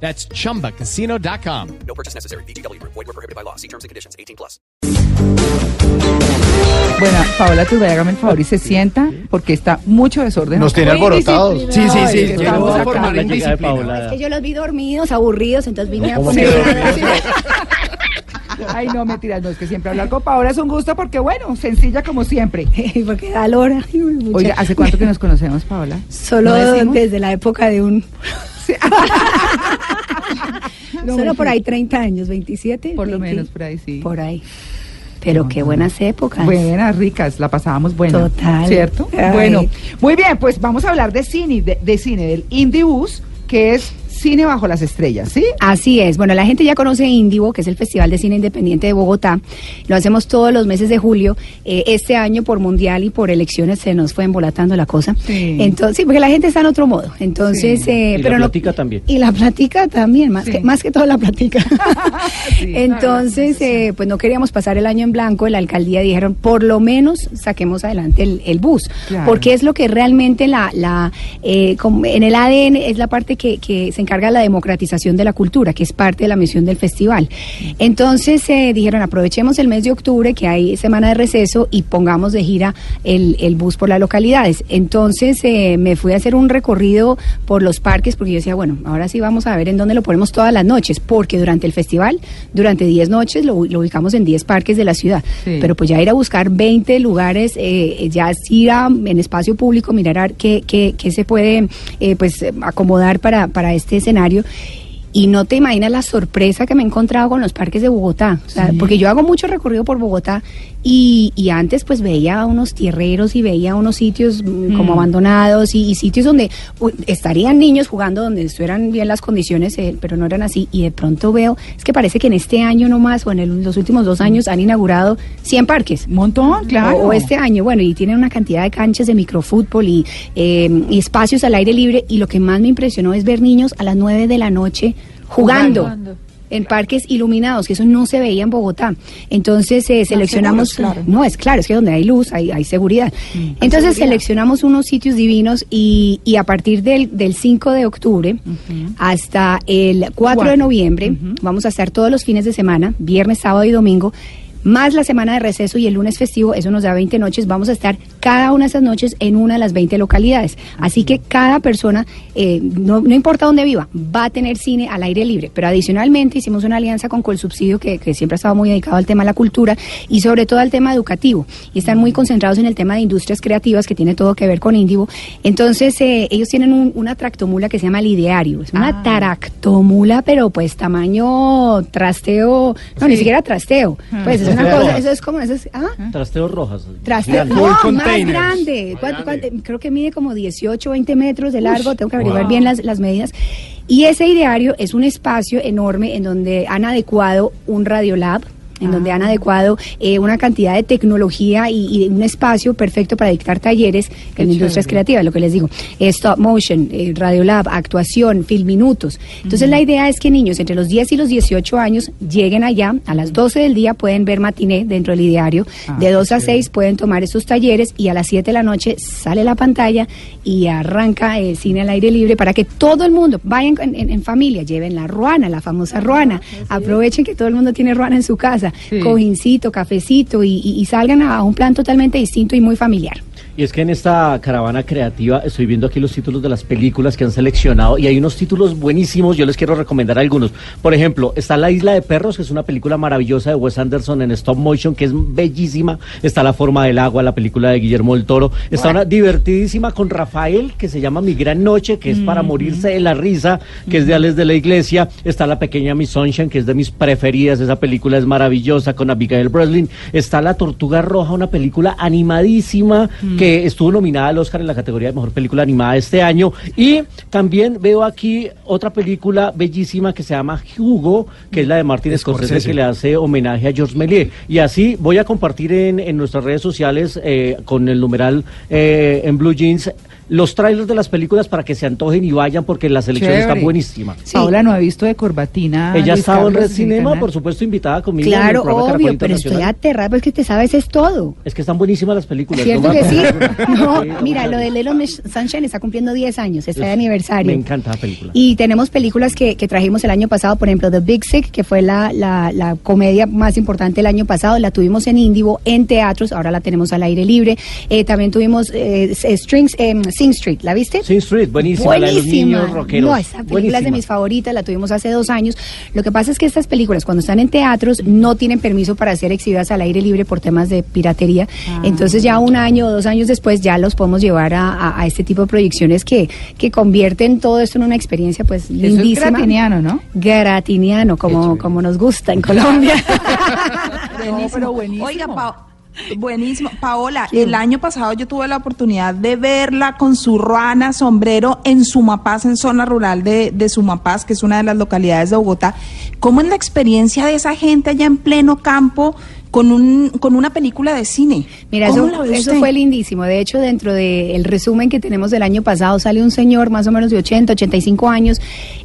That's chumbacasino.com. No purchase necessary. BGW. Void were prohibited by law. See terms and conditions. 18 plus. Bueno, Paola Turbay, hágame el favor y se sienta porque está mucho desorden. Nos tiene alborotados. Sí, sí, sí. Ay, estamos Llegó a acá. La indisciplina. Es que yo los vi dormidos, aburridos, entonces vine a ¿Cómo poner. Ay, no, mentiras, no, es que siempre hablar con Paola es un gusto porque, bueno, sencilla como siempre. Porque da lora. Ay, mucha- Oiga, ¿hace cuánto que nos conocemos, Paola? Solo desde la época de un. No, Solo por ahí 30 años, 27. Por lo 20, menos por ahí, sí. Por ahí. Pero qué buenas épocas. Buenas, ricas, la pasábamos buena. Total. ¿Cierto? Ay. Bueno, muy bien, pues vamos a hablar de cine, de, de cine, del Indie Bus, que es cine bajo las estrellas, ¿sí? Así es. Bueno, la gente ya conoce Indivo, que es el Festival de Cine Independiente de Bogotá. Lo hacemos todos los meses de julio. Eh, este año, por mundial y por elecciones, se nos fue embolatando la cosa. Sí. Entonces, sí, porque la gente está en otro modo. Entonces, Sí. eh, Y la pero no- platica también. Y la platica también, más, Sí. que, más que todo la platica. Sí. Entonces, eh, pues no queríamos pasar el año en blanco. La alcaldía dijeron, por lo menos saquemos adelante el, el bus. Claro. Porque es lo que realmente la, la eh, como en el ADN es la parte que, que se encarga de la democratización de la cultura, que es parte de la misión del festival. Entonces, eh, dijeron, aprovechemos el mes de octubre, que hay semana de receso, y pongamos de gira el, el bus por las localidades. Entonces, eh, me fui a hacer un recorrido por los parques, porque yo decía, bueno, ahora sí vamos a ver en dónde lo ponemos todas las noches, porque durante el festival, durante 10 noches, lo, lo ubicamos en 10 parques de la ciudad. Sí. Pero pues ya ir a buscar 20 lugares, eh, ya ir a- en espacio público, mirar a ver qué, qué, qué se puede eh, pues acomodar para, para este escenario. Y no te imaginas la sorpresa que me he encontrado con los parques de Bogotá. O sea. Porque yo hago mucho recorrido por Bogotá y, y antes pues veía unos tierreros y veía unos sitios mm, como Mm. abandonados y, y sitios donde estarían niños jugando, donde estuvieran bien las condiciones, eh, pero no eran así. Y de pronto veo, es que parece que en este año nomás o en el- los últimos dos años han inaugurado 100 parques. Montón, claro. O, o este año, bueno, y tienen una cantidad de canchas de microfútbol y, eh, y espacios al aire libre. Y lo que más me impresionó es ver niños a las 9 de la noche jugando. Jugando. En parques iluminados, que eso no se veía en Bogotá. Entonces eh, seleccionamos. seguros, claro. No, es claro, es que donde hay luz hay, hay seguridad. Mm, Entonces seguridad. seleccionamos unos sitios divinos y, y a partir del, del 5 de octubre hasta el 4 de noviembre, vamos a estar todos los fines de semana, viernes, sábado y domingo, más la semana de receso y el lunes festivo, eso nos da 20 noches, vamos a estar cada una de esas noches en una de las 20 localidades. Así que cada persona, eh, no, no importa dónde viva, va a tener cine al aire libre. Pero adicionalmente hicimos una alianza con Colsubsidio, que, que siempre ha estado muy dedicado al tema de la cultura y sobre todo al tema educativo. Y están muy concentrados en el tema de industrias creativas, que tiene todo que ver con Indivo. Entonces, eh, ellos tienen un- una tractomula que se llama Lideario. Es una Ah. tractomula, pero pues tamaño trasteo, no, ni siquiera trasteo. Pues es una cosa, eso es como, eso es, ah, Trasteos rojas. Trasteo, no, más grande. ¿Cuánto- cuánto? Creo que mide como 18, 20 metros de largo. Tengo que averiguar wow. bien las, las medidas. Y ese ideario es un espacio enorme en donde han adecuado un radiolab. En donde han adecuado eh, una cantidad de tecnología y, y un espacio perfecto para dictar talleres Qué en industrias creativas, lo que les digo. eh, stop motion, eh, radiolab, actuación, film minutos. Entonces la idea es que niños entre los 10 y los 18 años lleguen allá, a las 12 del día pueden ver matiné dentro del ideario, Ah, de 2 a qué 6 pueden tomar estos talleres y a las 7 de la noche sale la pantalla y arranca el cine al aire libre para que todo el mundo vayan en, en- en familia, lleven la ruana, la famosa ruana, aprovechen que todo el mundo tiene ruana en su casa, Sí. cojincito, cafecito y, y- y salgan a un plan totalmente distinto y muy familiar. Y es que en esta caravana creativa estoy viendo aquí los títulos de las películas que han seleccionado y hay unos títulos buenísimos, yo les quiero recomendar algunos. Por ejemplo, está La Isla de Perros, que es una película maravillosa de Wes Anderson en stop motion, que es bellísima. Está La Forma del Agua, la película de Guillermo del Toro. Está una divertidísima con Rafael, que se llama Mi Gran Noche, que es para morirse de la risa, que es de Alex de la Iglesia. Está La Pequeña Miss Sunshine, que es de mis preferidas. Esa película es maravillosa con Abigail Breslin. Está La Tortuga Roja, una película animadísima que que estuvo nominada al Oscar en la categoría de Mejor Película Animada este año. Y también veo aquí otra película bellísima que se llama Hugo, que es la de Martin Scorsese, Scorsese. que le hace homenaje a George Méliès. Y así voy a compartir en, en nuestras redes sociales eh, con el numeral eh, en Blue Jeans los trailers de las películas para que se antojen y vayan porque la selección está Chévere. buenísima. Sí. Paola no ha visto de corbatina. Ella Luis estaba en Red Cinema, canal. por supuesto, invitada conmigo. en el Claro, programa Caracol obvio, pero estoy aterrada porque te sabes es todo. Es que están buenísimas las películas. ¿Cierto no que sí? No, mira, lo de Miss Sunshine está cumpliendo 10 años, está de aniversario. Me encanta la película. Y tenemos películas que, que trajimos el año pasado, por ejemplo, The Big Sick, que fue la, la, la comedia más importante el año pasado, la tuvimos en Indivo, en teatros, ahora la tenemos al aire libre. Eh, también tuvimos eh, Strings, em, Sing Street, ¿la viste? Sing Street, buenísima, la de los niños rockeros. No, esa película es de Buenísima. mis favoritas, la tuvimos hace dos años. Lo que pasa es que estas películas, cuando están en teatros, no tienen permiso para ser exhibidas al aire libre por temas de piratería. Ah. Entonces ya un año o dos años después ya los podemos llevar a, a- a este tipo de proyecciones que, que convierten todo esto en una experiencia pues Eso es lindísima. gratiniano, ¿no? Gratiniano, como, como nos gusta en Colombia. No, pero buenísimo. Oiga, Pa- buenísimo. Paola, el año pasado yo tuve la oportunidad de verla con su ruana, sombrero en Sumapaz, en zona rural de, de Sumapaz, que es una de las localidades de Bogotá. ¿Cómo es la experiencia de esa gente allá en pleno campo con, un, con una película de cine? Mira, ¿Cómo eso, fue lindísimo. De hecho, dentro del resumen que tenemos del año pasado, sale un señor más o menos de 80, 85 años.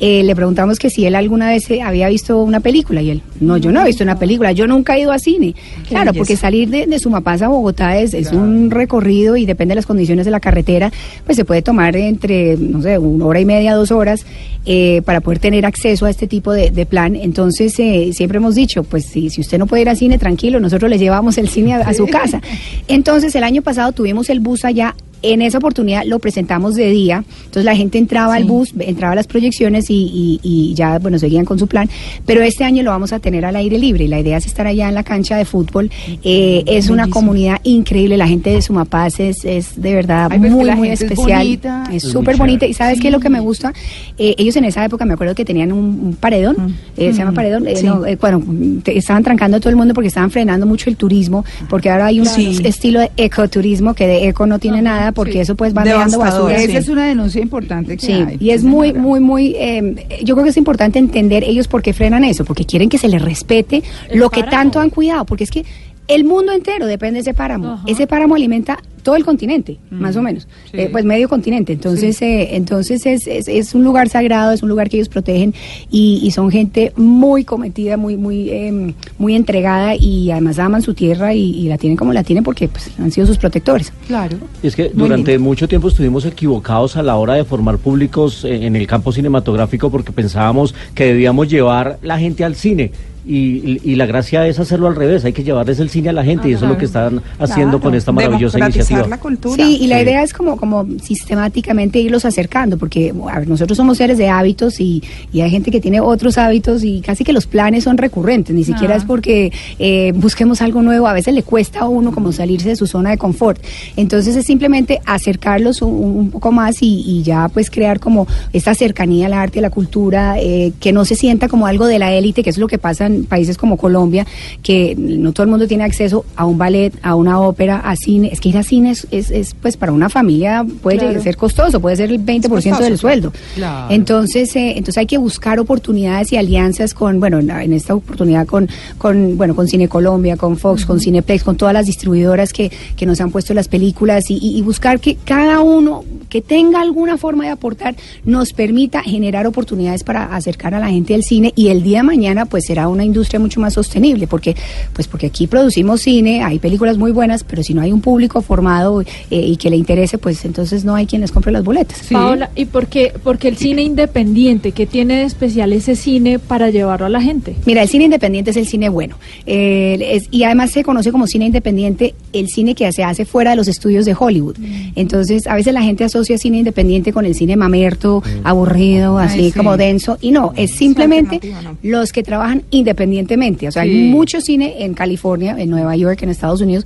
Eh, le preguntamos que si él alguna vez eh, había visto una película. Y él, no, yo no he visto una película, yo nunca he ido a cine. claro, belleza. porque salir de, de Sumapaz a Bogotá es, es un recorrido y depende de las condiciones de la carretera, pues se puede tomar entre, no sé, una hora y media, dos horas, eh, para poder tener acceso a este tipo de, de plan. Entonces, eh, siempre hemos dicho, pues si, si usted no puede ir a cine, tranquilo, nosotros le llevamos el cine a, a su casa. Entonces, el año pasado tuvimos el bus allá. En esa oportunidad lo presentamos de día, entonces la gente entraba al bus, entraba a las proyecciones y, y- y ya, bueno, seguían con su plan, pero este año lo vamos a tener al aire libre. Y la idea es estar allá en la cancha de fútbol. Eh, es una comunidad increíble, la gente de Sumapaz es, es de verdad Ay, pues muy, muy especial, bonita. es súper bonita. y ¿sabes qué es lo que me gusta? Eh, ellos en esa época me acuerdo que tenían un, un paredón, eh, se llama paredón, eh, Sí. no, eh, bueno, te- estaban trancando a todo el mundo porque estaban frenando mucho el turismo, porque ahora hay un Sí. estilo de ecoturismo que de eco no tiene nada porque eso pues van dejando basura. sí. Esa es una denuncia importante que Sí, hay. y es muy, muy, muy, eh, yo creo que es importante entender ellos por qué frenan eso, porque quieren que se les respete El lo que tanto han cuidado, porque es que el mundo entero depende de ese páramo. Ajá. Ese páramo alimenta todo el continente, más o menos, sí. Eh, pues medio continente. Entonces, eh, entonces es, es, es un lugar sagrado, es un lugar que ellos protegen y, y son gente muy cometida, muy, muy, eh, muy entregada y además aman su tierra y, y la tienen como la tienen porque pues, han sido sus protectores. Claro. Y es que Muy durante mucho tiempo estuvimos equivocados a la hora de formar públicos eh, en el campo cinematográfico porque pensábamos que debíamos llevar la gente al cine. Y, la gracia es hacerlo al revés, hay que llevarles el cine a la gente y eso es lo que están haciendo Claro, con esta maravillosa iniciativa. la cultura. Sí, y la Sí. idea es como, como sistemáticamente irlos acercando, porque a ver, nosotros somos seres de hábitos y, y hay gente que tiene otros hábitos y casi que los planes son recurrentes, ni siquiera Ah. es porque eh, busquemos algo nuevo, a veces le cuesta a uno como salirse de su zona de confort. Entonces es simplemente acercarlos un, un poco más y, y ya pues crear como esta cercanía al arte, a la cultura, eh, que no se sienta como algo de la élite, que es lo que pasa en países como Colombia, que no todo el mundo tiene acceso a un ballet, a una ópera, a cine. Es que ir a cine es, es, es, pues para una familia puede Claro. ser costoso, puede ser el 20% costoso, del sueldo. Claro. Entonces, eh, entonces hay que buscar oportunidades y alianzas con, bueno, en, en esta oportunidad con, con, bueno, con Cine Colombia, con Fox, con Cineplex, con todas las distribuidoras que, que nos han puesto las películas y, y- y buscar que cada uno que tenga alguna forma de aportar nos permita generar oportunidades para acercar a la gente al cine y el día de mañana pues será una industria mucho más sostenible porque pues porque aquí producimos cine, hay películas muy buenas, pero si no hay un público formado eh, y que le interese, pues entonces no hay quien les compre las boletas. Sí. Paola, ¿y por qué, porque el cine independiente, qué tiene de especial ese cine para llevarlo a la gente? Mira, el cine independiente es el cine bueno. Eh, es- y además se conoce como cine independiente el cine que se hace fuera de los estudios de Hollywood. Entonces, a veces la gente asocia cine independiente con el cine mamerto, aburrido, Ay, así sí. como denso. Y no, es simplemente los que trabajan independientemente. O sea, Sí. hay mucho cine en California, en Nueva York, en Estados Unidos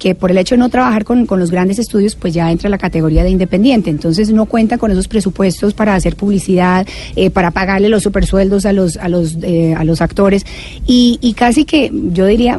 que por el hecho de no trabajar con, con los grandes estudios, pues ya entra la categoría de independiente. Entonces no cuenta con esos presupuestos para hacer publicidad, eh, para pagarle los supersueldos a los, a los, eh, a los actores. Y, y casi que yo diría,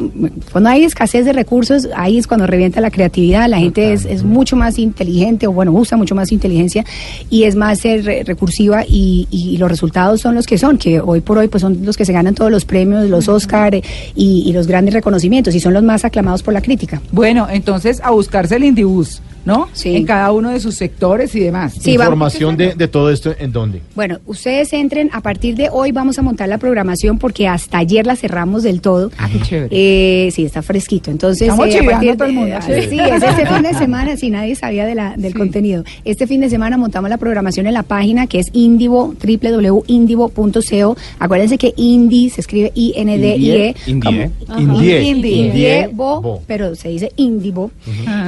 cuando hay escasez de recursos, ahí es cuando revienta la creatividad. La gente es, es mucho más inteligente, o bueno, usa mucho más inteligencia y es más eh, re- recursiva y, y los resultados son los que son, que hoy por hoy pues son los que se ganan todos los premios, los Oscar eh, y, y los grandes reconocimientos y son los más aclamados por la crítica. Bueno, entonces a buscarse el Indibus, ¿no? Sí. En cada uno de sus sectores y demás. Sí, Información de, de todo esto, ¿en dónde? Bueno, ustedes entren, a partir de hoy vamos a montar la programación porque hasta ayer la cerramos del todo. Ah, qué chévere. Eh, sí, está fresquito. Entonces, Estamos eh, a partir todo el mundo. sí, es este fin de semana, si nadie sabía de la, del contenido. Este fin de semana montamos la programación en la página que es indivo, www.indivo.co. Acuérdense que Indi se escribe I-N-D-I-E. Indie. como- Indie. Indie. Indie. Bo, pero se dice Indivo.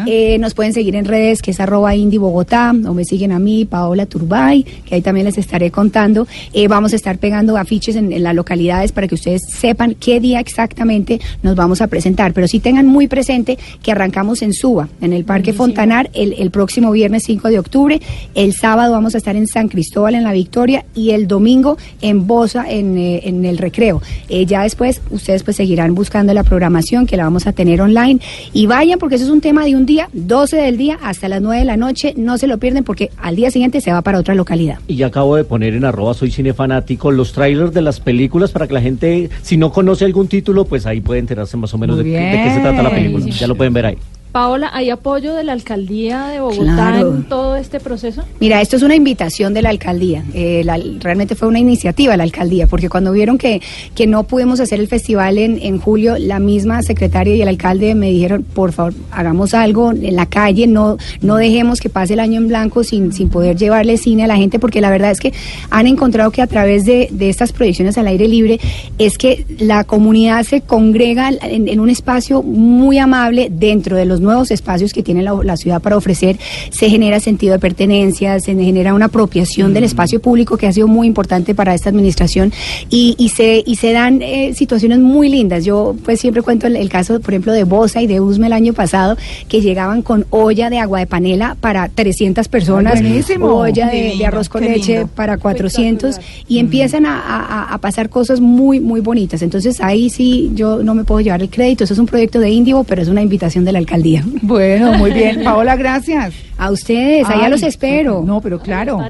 Eh, nos pueden seguir en redes, que es arroba Indie Bogotá, o me siguen a mí, Paola Turbay, que ahí también les estaré contando. Eh, vamos a estar pegando afiches en, en las localidades para que ustedes sepan qué día exactamente nos vamos a presentar. Pero sí tengan muy presente que arrancamos en Suba, en el Parque Fontanar, el, el próximo viernes 5 de octubre. El sábado vamos a estar en San Cristóbal, en La Victoria, y el domingo en Bosa, en, eh, en el Recreo. Eh, ya después, ustedes pues seguirán buscando la programación que la vamos a tener online. Y vayan, porque eso es un tema de un día, 12 del día hasta las 9 de la noche. No se lo pierden porque al día siguiente se va para otra localidad. Y ya acabo de poner en arroba soy cinefanático los trailers de las películas para que la gente, si no conoce algún título, pues ahí puede enterarse más o menos de, qué- de qué se trata la película. Ya lo pueden ver ahí. Paola, ¿hay apoyo de la alcaldía de Bogotá Claro. en todo este proceso? Mira, esto es una invitación de la alcaldía. Eh, la- realmente fue una iniciativa de la alcaldía, porque cuando vieron que, que no pudimos hacer el festival en, en julio, la misma secretaria y el alcalde me dijeron, por favor, hagamos algo en la calle, no, no dejemos que pase el año en blanco sin, sin poder llevarle cine a la gente, porque la verdad es que han encontrado que a través de, de estas proyecciones al aire libre es que la comunidad se congrega en, en un espacio muy amable dentro de los nuevos espacios que tiene la, la ciudad para ofrecer, se genera sentido de pertenencia, se genera una apropiación del espacio público que ha sido muy importante para esta administración y, y se, y se dan eh, situaciones muy lindas. Yo pues siempre cuento el, el caso, por ejemplo, de Bosa y de Usme el año pasado, que llegaban con olla de agua de panela para 300 personas, buenísimo. olla de, arroz con leche lindo. para 400 Espectacular. y empiezan a, a- a pasar cosas muy, muy bonitas. Entonces ahí sí yo no me puedo llevar el crédito, eso es un proyecto de Indivo, pero es una invitación de la alcaldía. Bueno, muy bien. Paola, gracias. A ustedes, allá Ay, los espero. No, pero claro.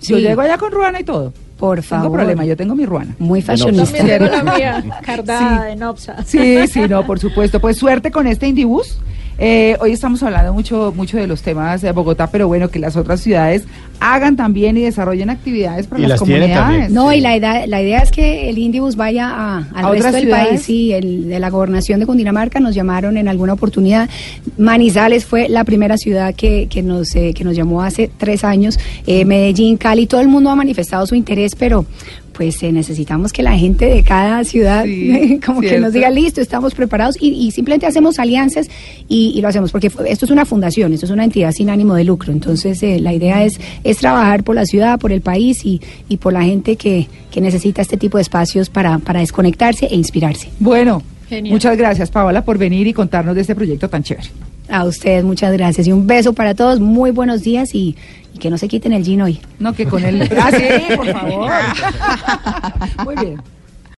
Yo Sí. llego allá con ruana y todo. Por favor. tengo problema, yo tengo mi ruana. Muy fashionista. También tengo la mía, cardada de Nopsa. Sí, sí, no, por supuesto. Pues suerte con este Indibus. Eh, hoy estamos hablando mucho, mucho de los temas de Bogotá, pero bueno, que las otras ciudades hagan también y desarrollen actividades para Y las, comunidades. también. No, y la idea, la idea es que el Indibus vaya a, al ¿A resto otras del ciudades? país. Sí, el, de la gobernación de Cundinamarca nos llamaron en alguna oportunidad. Manizales fue la primera ciudad que, que, nos, eh, que nos llamó hace tres años. Eh, Medellín, Cali, todo el mundo ha manifestado su interés, pero pues eh, necesitamos que la gente de cada ciudad Sí, como que nos diga listo, estamos preparados y, y simplemente hacemos alianzas y, y lo hacemos porque fue- esto es una fundación, esto es una entidad sin ánimo de lucro. Entonces eh, la idea es, es trabajar por la ciudad, por el país y, y por la gente que, que necesita este tipo de espacios para, para desconectarse e inspirarse. Bueno, Genial. muchas gracias, Paola, por venir y contarnos de este proyecto tan chévere. A ustedes muchas gracias y un beso para todos, muy buenos días y, y que no se quiten el gin hoy. No, que con el... Ah, sí, por favor. Muy bien.